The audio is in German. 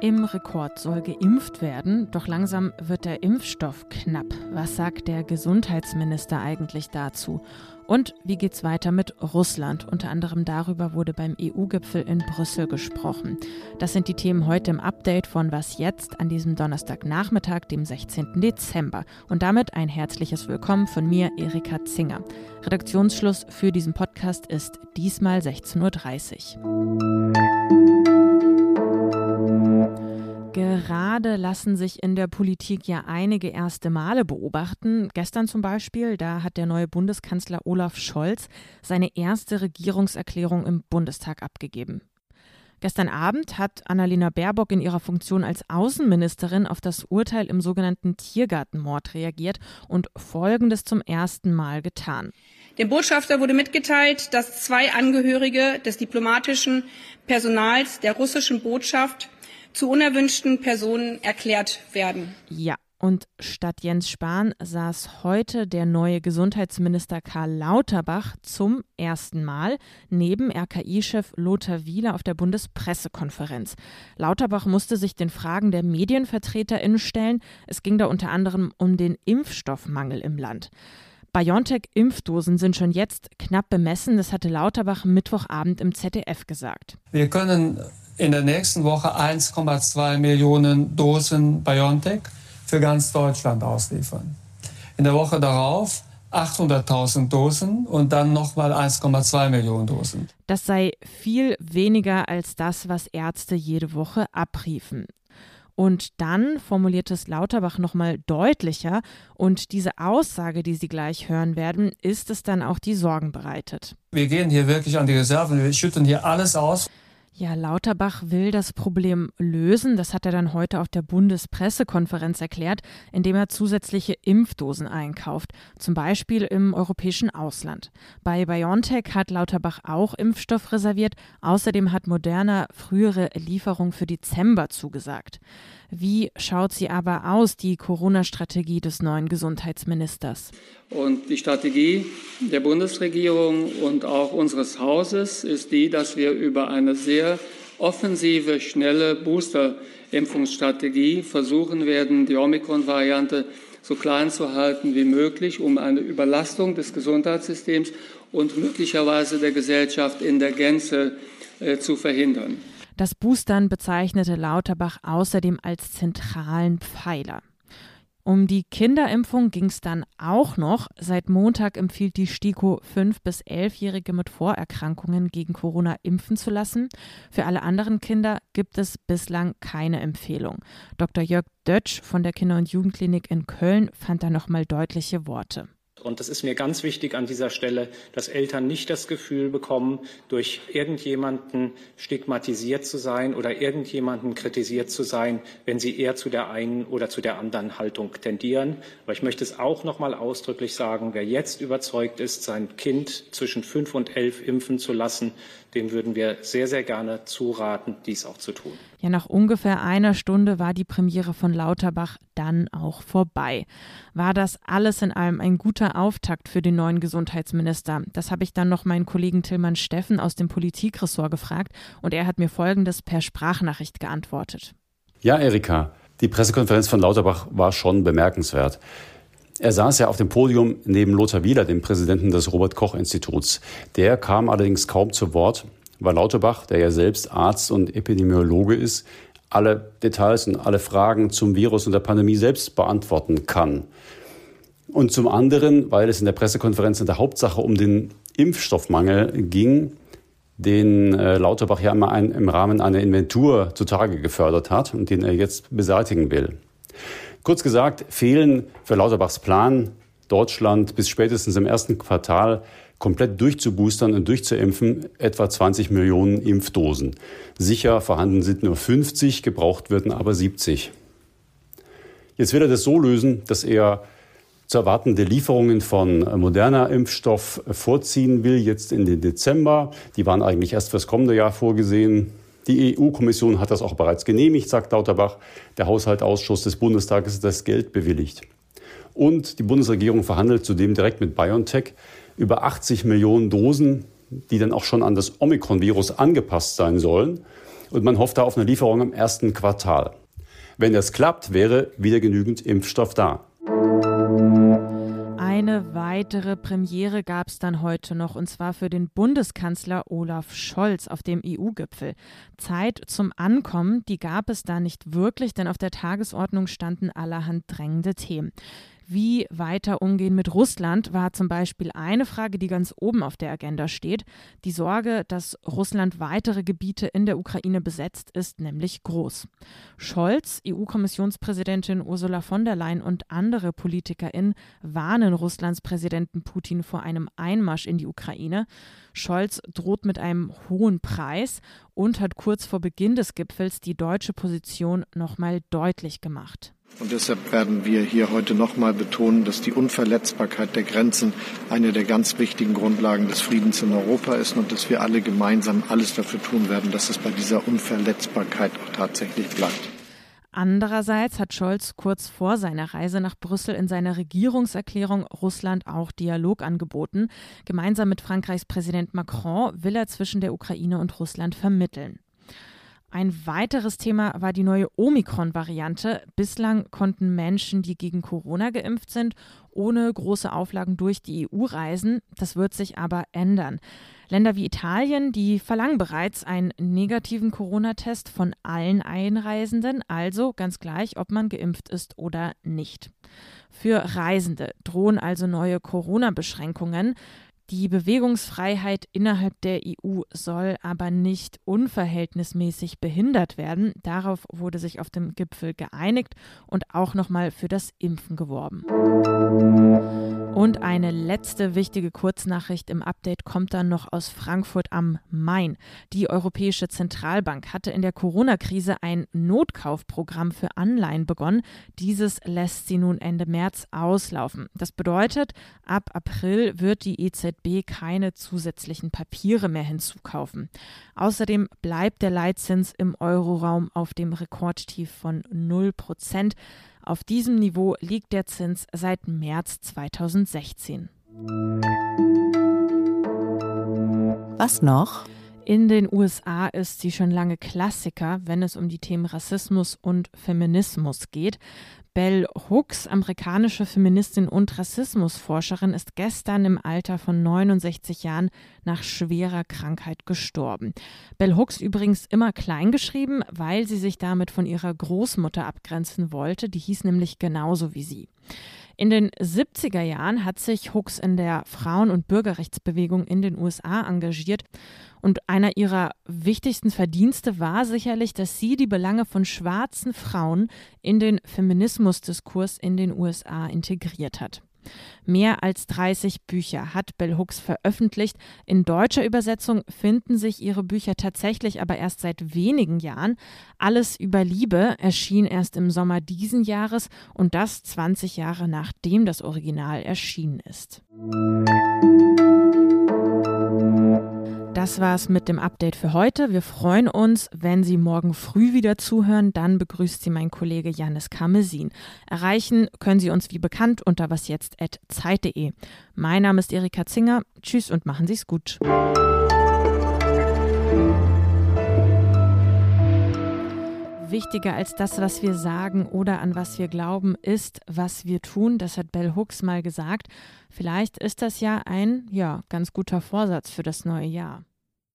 Im Rekord soll geimpft werden, doch langsam wird der Impfstoff knapp. Was sagt der Gesundheitsminister eigentlich dazu? Und wie geht's weiter mit Russland? Unter anderem darüber wurde beim EU-Gipfel in Brüssel gesprochen. Das sind die Themen heute im Update von Was jetzt an diesem Donnerstagnachmittag, dem 16. Dezember. Und damit ein herzliches Willkommen von mir, Erika Zinger. Redaktionsschluss für diesen Podcast ist diesmal 16.30 Uhr. Gerade lassen sich in der Politik ja einige erste Male beobachten. Gestern zum Beispiel, da hat der neue Bundeskanzler Olaf Scholz seine erste Regierungserklärung im Bundestag abgegeben. Gestern Abend hat Annalena Baerbock in ihrer Funktion als Außenministerin auf das Urteil im sogenannten Tiergartenmord reagiert und Folgendes zum ersten Mal getan. Dem Botschafter wurde mitgeteilt, dass zwei Angehörige des diplomatischen Personals der russischen Botschaft zu unerwünschten Personen erklärt werden. Ja. Und statt Jens Spahn saß heute der neue Gesundheitsminister Karl Lauterbach zum ersten Mal neben RKI-Chef Lothar Wieler auf der Bundespressekonferenz. Lauterbach musste sich den Fragen der MedienvertreterInnen stellen. Es ging da unter anderem um den Impfstoffmangel im Land. BioNTech-Impfdosen sind schon jetzt knapp bemessen. Das hatte Lauterbach Mittwochabend im ZDF gesagt. Wir können in der nächsten Woche 1,2 Millionen Dosen BioNTech für ganz Deutschland ausliefern. In der Woche darauf 800.000 Dosen und dann nochmal 1,2 Millionen Dosen. Das sei viel weniger als das, was Ärzte jede Woche abriefen. Und dann formuliert es Lauterbach nochmal deutlicher und diese Aussage, die Sie gleich hören werden, ist es dann auch, die Sorgen bereitet. Wir gehen hier wirklich an die Reserven, wir schütten hier alles aus. Ja, Lauterbach will das Problem lösen. Das hat er dann heute auf der Bundespressekonferenz erklärt, indem er zusätzliche Impfdosen einkauft, zum Beispiel im europäischen Ausland. Bei BioNTech hat Lauterbach auch Impfstoff reserviert. Außerdem hat Moderna frühere Lieferung für Dezember zugesagt. Wie schaut sie aber aus, die Corona-Strategie des neuen Gesundheitsministers? Und die Strategie der Bundesregierung und auch unseres Hauses ist die, dass wir über eine sehr offensive, schnelle Booster-Impfungsstrategie versuchen werden, die Omikron-Variante so klein zu halten wie möglich, um eine Überlastung des Gesundheitssystems und möglicherweise der Gesellschaft in der Gänze äh, zu verhindern. Das Boostern bezeichnete Lauterbach außerdem als zentralen Pfeiler. Um die Kinderimpfung ging es dann auch noch. Seit Montag empfiehlt die STIKO 5- bis 11-Jährige mit Vorerkrankungen gegen Corona impfen zu lassen. Für alle anderen Kinder gibt es bislang keine Empfehlung. Dr. Jörg Dötsch von der Kinder- und Jugendklinik in Köln fand da nochmal deutliche Worte. Und das ist mir ganz wichtig an dieser Stelle, dass Eltern nicht das Gefühl bekommen, durch irgendjemanden stigmatisiert zu sein oder irgendjemanden kritisiert zu sein, wenn sie eher zu der einen oder zu der anderen Haltung tendieren. Aber ich möchte es auch noch mal ausdrücklich sagen, wer jetzt überzeugt ist, sein Kind zwischen fünf und elf impfen zu lassen, dem würden wir sehr, sehr gerne zuraten, dies auch zu tun. Ja, nach ungefähr einer Stunde war die Premiere von Lauterbach dann auch vorbei. War das alles in allem ein guter Auftakt für den neuen Gesundheitsminister? Das habe ich dann noch meinen Kollegen Tillmann Steffen aus dem Politikressort gefragt und er hat mir Folgendes per Sprachnachricht geantwortet. Ja, Erika, die Pressekonferenz von Lauterbach war schon bemerkenswert. Er saß ja auf dem Podium neben Lothar Wieler, dem Präsidenten des Robert Koch Instituts. Der kam allerdings kaum zu Wort, weil Lauterbach, der ja selbst Arzt und Epidemiologe ist, alle Details und alle Fragen zum Virus und der Pandemie selbst beantworten kann. Und zum anderen, weil es in der Pressekonferenz in der Hauptsache um den Impfstoffmangel ging, den äh, Lauterbach ja ein, im Rahmen einer Inventur zutage gefördert hat und den er jetzt beseitigen will. Kurz gesagt, fehlen für Lauterbachs Plan, Deutschland bis spätestens im ersten Quartal komplett durchzuboostern und durchzuimpfen, etwa 20 Millionen Impfdosen. Sicher vorhanden sind nur 50, gebraucht werden aber 70. Jetzt will er das so lösen, dass er zu erwartende Lieferungen von moderner Impfstoff vorziehen will, jetzt in den Dezember. Die waren eigentlich erst fürs kommende Jahr vorgesehen. Die EU-Kommission hat das auch bereits genehmigt, sagt Lauterbach. Der Haushaltsausschuss des Bundestages hat das Geld bewilligt. Und die Bundesregierung verhandelt zudem direkt mit BioNTech über 80 Millionen Dosen, die dann auch schon an das Omikron-Virus angepasst sein sollen. Und man hofft da auf eine Lieferung im ersten Quartal. Wenn das klappt, wäre wieder genügend Impfstoff da. Eine weitere Premiere gab es dann heute noch, und zwar für den Bundeskanzler Olaf Scholz auf dem EU-Gipfel. Zeit zum Ankommen, die gab es da nicht wirklich, denn auf der Tagesordnung standen allerhand drängende Themen. Wie weiter umgehen mit Russland war zum Beispiel eine Frage, die ganz oben auf der Agenda steht. Die Sorge, dass Russland weitere Gebiete in der Ukraine besetzt, ist nämlich groß. Scholz, EU-Kommissionspräsidentin Ursula von der Leyen und andere PolitikerInnen warnen Russlands Präsidenten Putin vor einem Einmarsch in die Ukraine. Scholz droht mit einem hohen Preis und hat kurz vor Beginn des Gipfels die deutsche Position nochmal deutlich gemacht. Und deshalb werden wir hier heute nochmal betonen, dass die Unverletzbarkeit der Grenzen eine der ganz wichtigen Grundlagen des Friedens in Europa ist und dass wir alle gemeinsam alles dafür tun werden, dass es bei dieser Unverletzbarkeit auch tatsächlich bleibt. Andererseits hat Scholz kurz vor seiner Reise nach Brüssel in seiner Regierungserklärung Russland auch Dialog angeboten. Gemeinsam mit Frankreichs Präsident Macron will er zwischen der Ukraine und Russland vermitteln. Ein weiteres Thema war die neue Omikron-Variante. Bislang konnten Menschen, die gegen Corona geimpft sind, ohne große Auflagen durch die EU reisen. Das wird sich aber ändern. Länder wie Italien, die verlangen bereits einen negativen Corona-Test von allen Einreisenden, also ganz gleich, ob man geimpft ist oder nicht. Für Reisende drohen also neue Corona-Beschränkungen. Die Bewegungsfreiheit innerhalb der EU soll aber nicht unverhältnismäßig behindert werden. Darauf wurde sich auf dem Gipfel geeinigt und auch nochmal für das Impfen geworben. Und eine letzte wichtige Kurznachricht im Update kommt dann noch aus Frankfurt am Main. Die Europäische Zentralbank hatte in der Corona-Krise ein Notkaufprogramm für Anleihen begonnen. Dieses lässt sie nun Ende März auslaufen. Das bedeutet, ab April wird die EZB keine zusätzlichen Papiere mehr hinzukaufen. Außerdem bleibt der Leitzins im Euroraum auf dem Rekordtief von 0 Prozent. Auf diesem Niveau liegt der Zins seit März 2016. Was noch? In den USA ist sie schon lange Klassiker, wenn es um die Themen Rassismus und Feminismus geht. Bell Hooks, amerikanische Feministin und Rassismusforscherin, ist gestern im Alter von 69 Jahren nach schwerer Krankheit gestorben. Bell Hooks übrigens immer klein geschrieben, weil sie sich damit von ihrer Großmutter abgrenzen wollte. Die hieß nämlich genauso wie sie. In den 70er Jahren hat sich Hooks in der Frauen- und Bürgerrechtsbewegung in den USA engagiert und einer ihrer wichtigsten Verdienste war sicherlich, dass sie die Belange von schwarzen Frauen in den Feminismusdiskurs in den USA integriert hat. Mehr als 30 Bücher hat Bell Hooks veröffentlicht. In deutscher Übersetzung finden sich ihre Bücher tatsächlich aber erst seit wenigen Jahren. Alles über Liebe erschien erst im Sommer diesen Jahres und das 20 Jahre nachdem das Original erschienen ist. Das war's mit dem Update für heute. Wir freuen uns, wenn Sie morgen früh wieder zuhören. Dann begrüßt Sie mein Kollege Janis Kamesin. Erreichen können Sie uns wie bekannt unter wasjetzt.zeit.de. Mein Name ist Erika Zinger. Tschüss und machen Sie's gut. Wichtiger als das, was wir sagen oder an was wir glauben, ist, was wir tun. Das hat Bell Hooks mal gesagt. Vielleicht ist das ja ein, ja, ganz guter Vorsatz für das neue Jahr.